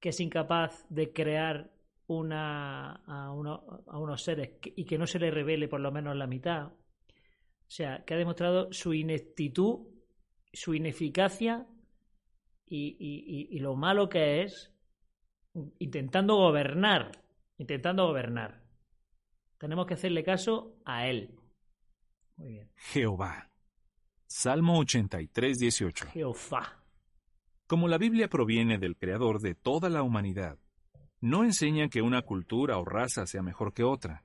que es incapaz de crear una, a, unos seres y que no se le revele por lo menos la mitad. O sea, que ha demostrado su ineptitud, su ineficacia y, lo malo que es intentando gobernar, intentando gobernar. Tenemos que hacerle caso a él. Muy bien. Jehová. Salmo 83, 18. Jehová. Como la Biblia proviene del Creador de toda la humanidad, no enseña que una cultura o raza sea mejor que otra.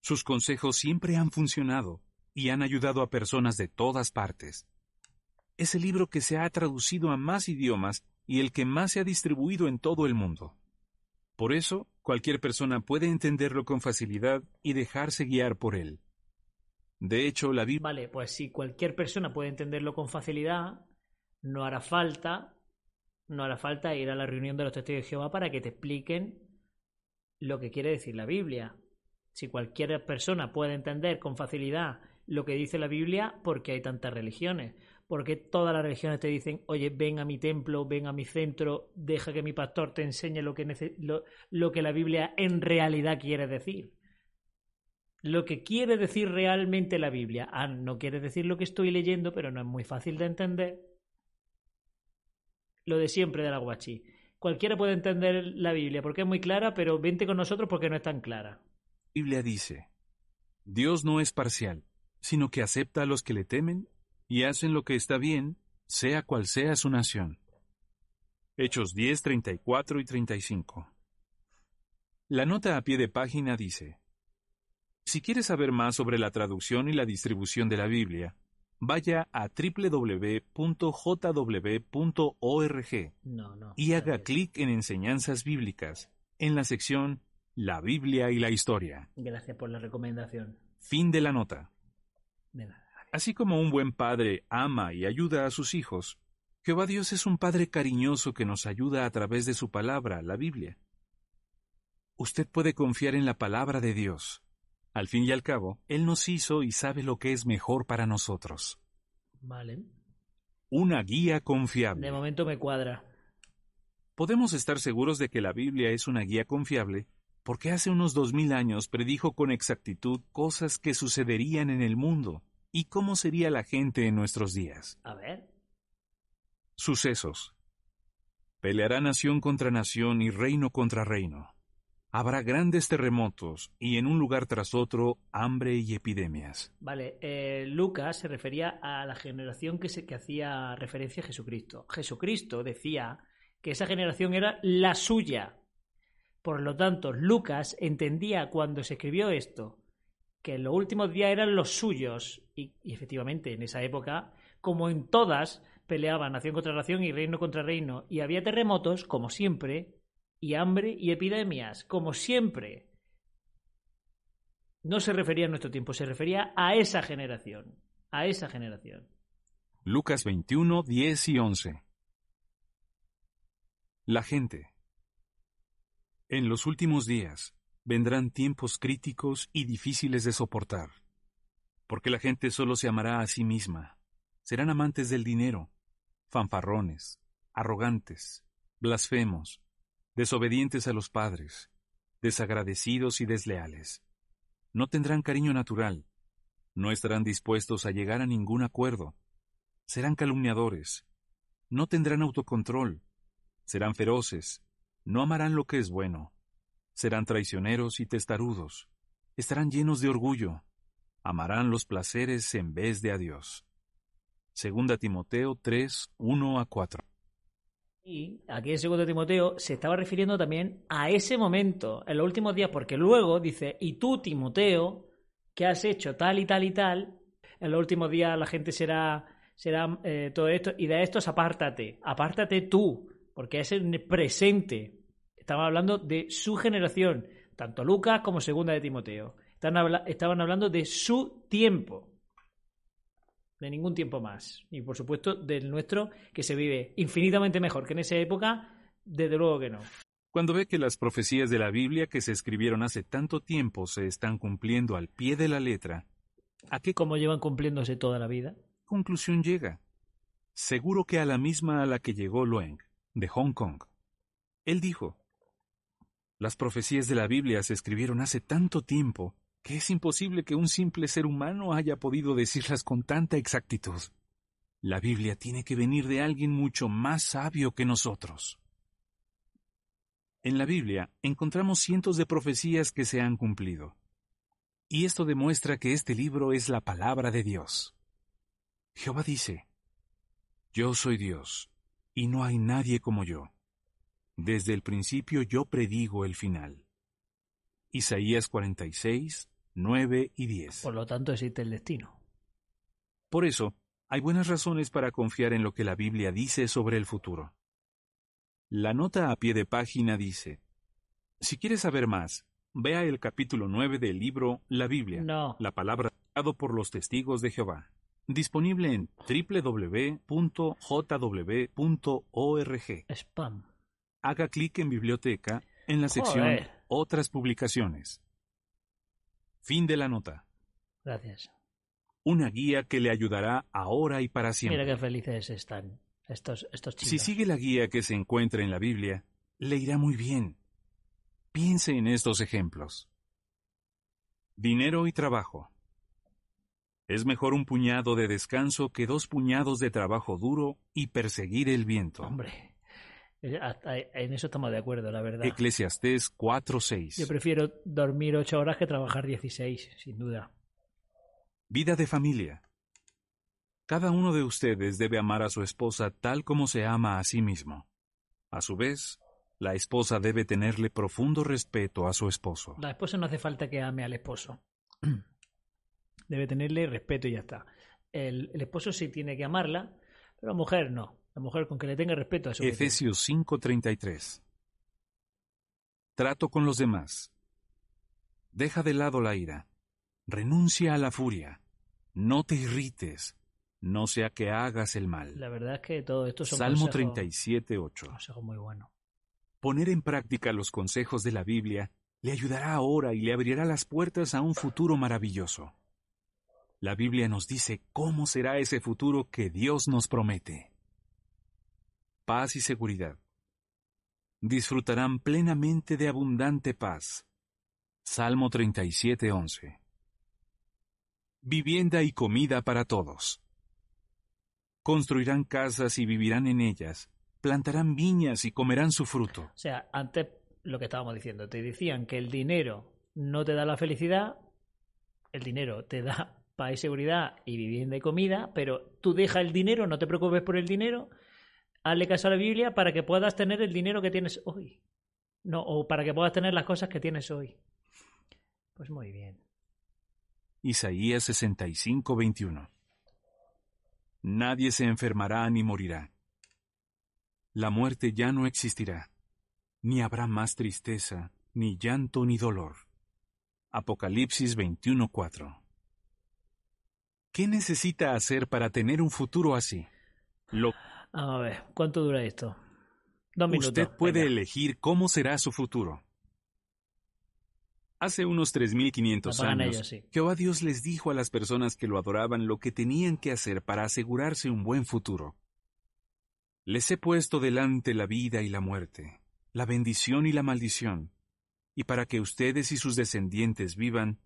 Sus consejos siempre han funcionado y han ayudado a personas de todas partes. Es el libro que se ha traducido a más idiomas y el que más se ha distribuido en todo el mundo. Por eso, cualquier persona puede entenderlo con facilidad y dejarse guiar por él. De hecho, la Biblia... Vale, pues si cualquier persona puede entenderlo con facilidad, no hará falta no hará falta ir a la reunión de los testigos de Jehová para que te expliquen lo que quiere decir la Biblia. Si cualquier persona puede entender con facilidad lo que dice la Biblia, ¿por qué hay tantas religiones? Porque todas las religiones te dicen, oye, ven a mi templo, ven a mi centro, deja que mi pastor te enseñe lo que, lo, lo que la Biblia en realidad quiere decir. Lo que quiere decir realmente la Biblia. Ah, no quiere decir lo que estoy leyendo, pero no es muy fácil de entender lo de siempre de la guachi. Cualquiera puede entender la Biblia porque es muy clara, pero vente con nosotros porque no es tan clara. La Biblia dice, Dios no es parcial, sino que acepta a los que le temen y hacen lo que está bien sea cual sea su nación. Hechos 10, 34 y 35. La nota a pie de página dice, Si quieres saber más sobre la traducción y la distribución de la Biblia, vaya a www.jw.org y haga clic en Enseñanzas Bíblicas, en la sección La Biblia y la Historia. Gracias por la recomendación. Fin de la nota. Así como un buen padre ama y ayuda a sus hijos, Jehová Dios es un Padre cariñoso que nos ayuda a través de su palabra, la Biblia. Usted puede confiar en la palabra de Dios al fin y al cabo, Él nos hizo y sabe lo que es mejor para nosotros. Vale. Una guía confiable. De momento me cuadra. Podemos estar seguros de que la Biblia es una guía confiable porque hace unos dos mil años predijo con exactitud cosas que sucederían en el mundo y cómo sería la gente en nuestros días. A ver. Sucesos. Peleará nación contra nación y reino contra reino. Habrá grandes terremotos y en un lugar tras otro hambre y epidemias. Vale, eh, Lucas se refería a la generación que, se, que hacía referencia a Jesucristo. Jesucristo decía que esa generación era la suya. Por lo tanto, Lucas entendía cuando se escribió esto que en los últimos días eran los suyos. Y, y efectivamente, en esa época, como en todas, peleaban nación contra nación y reino contra reino. Y había terremotos, como siempre, y hambre y epidemias, como siempre. No se refería a nuestro tiempo, se refería a esa generación, a esa generación. Lucas 21, 10 y 11. La gente. En los últimos días vendrán tiempos críticos y difíciles de soportar, porque la gente solo se amará a sí misma, serán amantes del dinero, fanfarrones, arrogantes, blasfemos, desobedientes a los padres, desagradecidos y desleales. No tendrán cariño natural, no estarán dispuestos a llegar a ningún acuerdo, serán calumniadores, no tendrán autocontrol, serán feroces, no amarán lo que es bueno, serán traicioneros y testarudos, estarán llenos de orgullo, amarán los placeres en vez de a Dios. Segunda Timoteo 3, 1 a 4. Y aquí en segundo Timoteo se estaba refiriendo también a ese momento, en los últimos días, porque luego dice, y tú, Timoteo, que has hecho tal y tal y tal, en los últimos días la gente será, será eh, todo esto, y de estos apártate, apártate tú, porque es el presente. Estaban hablando de su generación, tanto Lucas como segunda de Timoteo. estaban hablando de su tiempo de ningún tiempo más. Y por supuesto del nuestro, que se vive infinitamente mejor que en esa época, desde luego que no. Cuando ve que las profecías de la Biblia que se escribieron hace tanto tiempo se están cumpliendo al pie de la letra, ¿a qué como llevan cumpliéndose toda la vida? conclusión llega? Seguro que a la misma a la que llegó Lueng, de Hong Kong. Él dijo, las profecías de la Biblia se escribieron hace tanto tiempo que es imposible que un simple ser humano haya podido decirlas con tanta exactitud. La Biblia tiene que venir de alguien mucho más sabio que nosotros. En la Biblia encontramos cientos de profecías que se han cumplido. Y esto demuestra que este libro es la palabra de Dios. Jehová dice, Yo soy Dios, y no hay nadie como yo. Desde el principio yo predigo el final. Isaías 46, 9 y 10. Por lo tanto, existe el destino. Por eso, hay buenas razones para confiar en lo que la Biblia dice sobre el futuro. La nota a pie de página dice, si quieres saber más, vea el capítulo 9 del libro La Biblia, no. la palabra dado por los testigos de Jehová, disponible en www.jw.org. Spam. Haga clic en biblioteca en la sección Otras publicaciones. Fin de la nota. Gracias. Una guía que le ayudará ahora y para siempre. Mira qué felices están estos, estos chicos. Si sigue la guía que se encuentra en la Biblia, le irá muy bien. Piense en estos ejemplos. Dinero y trabajo. Es mejor un puñado de descanso que dos puñados de trabajo duro y perseguir el viento. Hombre. En eso estamos de acuerdo, la verdad. Eclesiastés 4:6. Yo prefiero dormir ocho horas que trabajar 16, sin duda. Vida de familia. Cada uno de ustedes debe amar a su esposa tal como se ama a sí mismo. A su vez, la esposa debe tenerle profundo respeto a su esposo. La esposa no hace falta que ame al esposo. *clears throat* Debe tenerle respeto y ya está. El, esposo sí tiene que amarla, pero la mujer no. La mujer con que le tenga respeto a su Efesios 5:33 Trato con los demás. Deja de lado la ira. Renuncia a la furia. No te irrites. No sea que hagas el mal. La verdad es que todo esto son Salmo 37:8. Consejo muy bueno. Poner en práctica los consejos de la Biblia le ayudará ahora y le abrirá las puertas a un futuro maravilloso. La Biblia nos dice cómo será ese futuro que Dios nos promete. Paz y seguridad. Disfrutarán plenamente de abundante paz. Salmo 37:11. Vivienda y comida para todos. Construirán casas y vivirán en ellas, plantarán viñas y comerán su fruto. O sea, antes lo que estábamos diciendo, te decían que el dinero no te da la felicidad, el dinero te da paz y seguridad y vivienda y comida, pero tú deja el dinero, no te preocupes por el dinero, hazle caso a la Biblia para que puedas tener el dinero que tienes hoy. No, o para que puedas tener las cosas que tienes hoy. Pues muy bien. Isaías 65, 21. Nadie se enfermará ni morirá la muerte ya no existirá, ni habrá más tristeza, ni llanto, ni dolor. Apocalipsis 21:4 ¿Qué necesita hacer para tener un futuro así? Lo... A ver, ¿cuánto dura esto? Dos minutos. Usted puede elegir cómo será su futuro. Hace unos 3.500 años, Jehová Dios les dijo a las personas que lo adoraban lo que tenían que hacer para asegurarse un buen futuro. Les he puesto delante la vida y la muerte, la bendición y la maldición, y para que ustedes y sus descendientes vivan,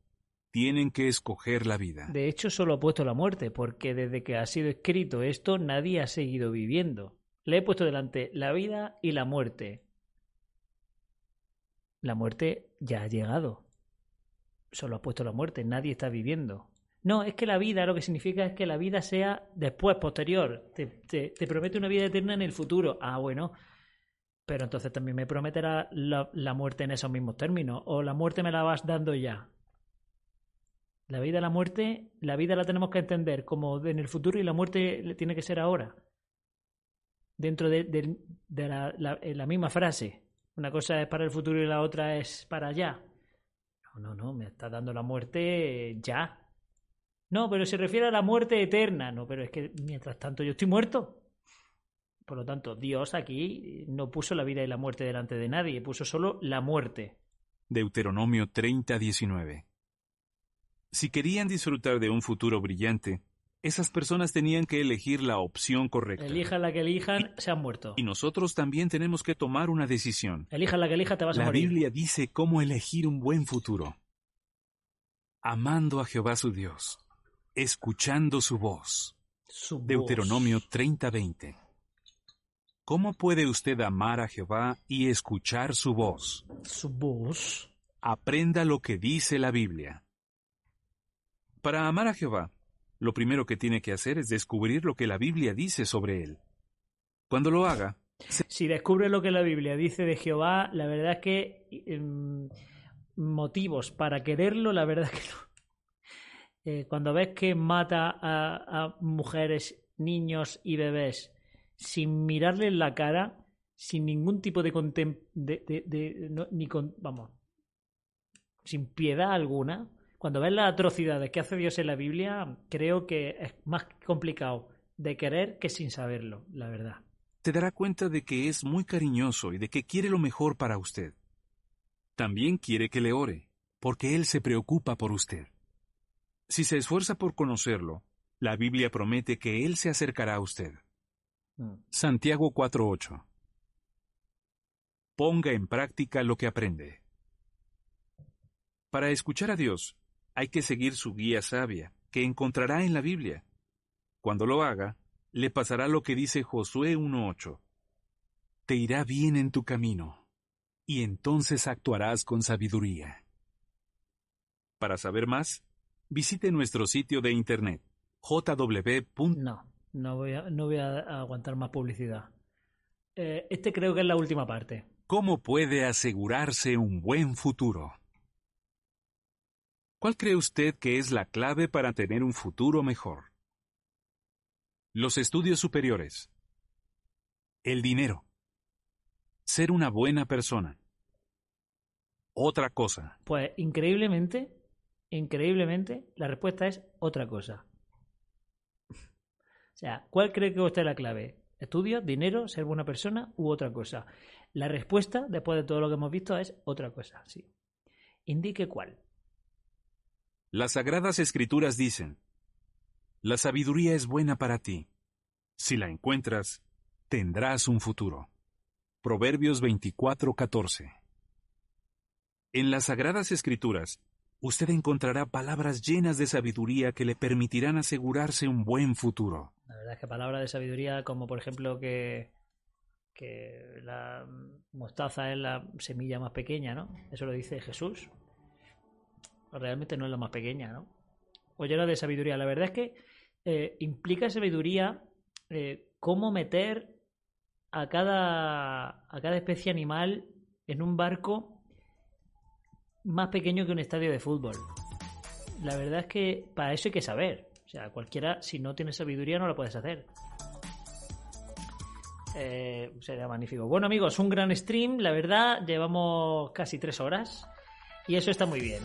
tienen que escoger la vida. De hecho, solo ha puesto la muerte, porque desde que ha sido escrito esto, nadie ha seguido viviendo. Le he puesto delante la vida y la muerte. La muerte ya ha llegado. Solo ha puesto la muerte, nadie está viviendo. No, es que la vida lo que significa es que la vida sea después, posterior. Te, te, promete una vida eterna en el futuro. Ah, bueno. Pero entonces también me prometerá la, la, muerte en esos mismos términos. O la muerte me la vas dando ya. La vida, la muerte, la vida la tenemos que entender como en el futuro y la muerte tiene que ser ahora. Dentro de, la, la misma frase. Una cosa es para el futuro y la otra es para allá. No, no, no, me está dando la muerte ya. No, pero se refiere a la muerte eterna. No, pero es que mientras tanto yo estoy muerto. Por lo tanto, Dios aquí no puso la vida y la muerte delante de nadie, puso solo la muerte. Deuteronomio 30, 19. Si querían disfrutar de un futuro brillante, esas personas tenían que elegir la opción correcta. Elijan la que elijan, se han muerto. Y nosotros también tenemos que tomar una decisión. Elijan la que elija, te vas a morir. La Biblia dice cómo elegir un buen futuro. Amando a Jehová su Dios escuchando su voz. Deuteronomio 30:20. ¿Cómo puede usted amar a Jehová y escuchar su voz? Su voz. Aprenda lo que dice la Biblia. Para amar a Jehová, lo primero que tiene que hacer es descubrir lo que la Biblia dice sobre él. Cuando lo haga... Si descubre lo que la Biblia dice de Jehová, la verdad es que em, motivos para quererlo, la verdad es que no. Eh, cuando ves que mata a, mujeres, niños y bebés sin mirarle en la cara, sin ningún tipo de, de, ni con, vamos, sin piedad alguna, cuando ves las atrocidades que hace Dios en la Biblia, creo que es más complicado de querer que sin saberlo, la verdad. Te dará cuenta de que es muy cariñoso y de que quiere lo mejor para usted. También quiere que le ore, porque Él se preocupa por usted. Si se esfuerza por conocerlo, la Biblia promete que Él se acercará a usted. Mm. Santiago 4:8 Ponga en práctica lo que aprende. Para escuchar a Dios, hay que seguir su guía sabia, que encontrará en la Biblia. Cuando lo haga, le pasará lo que dice Josué 1:8. Te irá bien en tu camino, y entonces actuarás con sabiduría. Para saber más, visite nuestro sitio de internet jw. No, no voy a, no voy a aguantar más publicidad. Eh, este creo que es la última parte. ¿Cómo puede asegurarse un buen futuro? ¿Cuál cree usted que es la clave para tener un futuro mejor? Los estudios superiores. El dinero. Ser una buena persona. Otra cosa. Pues increíblemente, increíblemente, la respuesta es otra cosa. O sea, ¿cuál cree que usted es la clave? ¿Estudios, dinero, ser buena persona u otra cosa? La respuesta, después de todo lo que hemos visto, es otra cosa, sí. Indique cuál. Las sagradas escrituras dicen, la sabiduría es buena para ti. Si la encuentras, tendrás un futuro. Proverbios 24:14 En las sagradas escrituras, usted encontrará palabras llenas de sabiduría que le permitirán asegurarse un buen futuro. La verdad es que palabras de sabiduría como por ejemplo que, que la mostaza es la semilla más pequeña, ¿no? Eso lo dice Jesús. Realmente no es la más pequeña, ¿no? O llena de sabiduría. La verdad es que eh, implica sabiduría eh, cómo meter a cada, a cada especie animal en un barco más pequeño que un estadio de fútbol. La verdad es que para eso hay que saber. O sea, cualquiera, si no tienes sabiduría, no lo puedes hacer. Eh, sería magnífico. Bueno, amigos, un gran stream. La verdad, llevamos casi tres horas. Y eso está muy bien.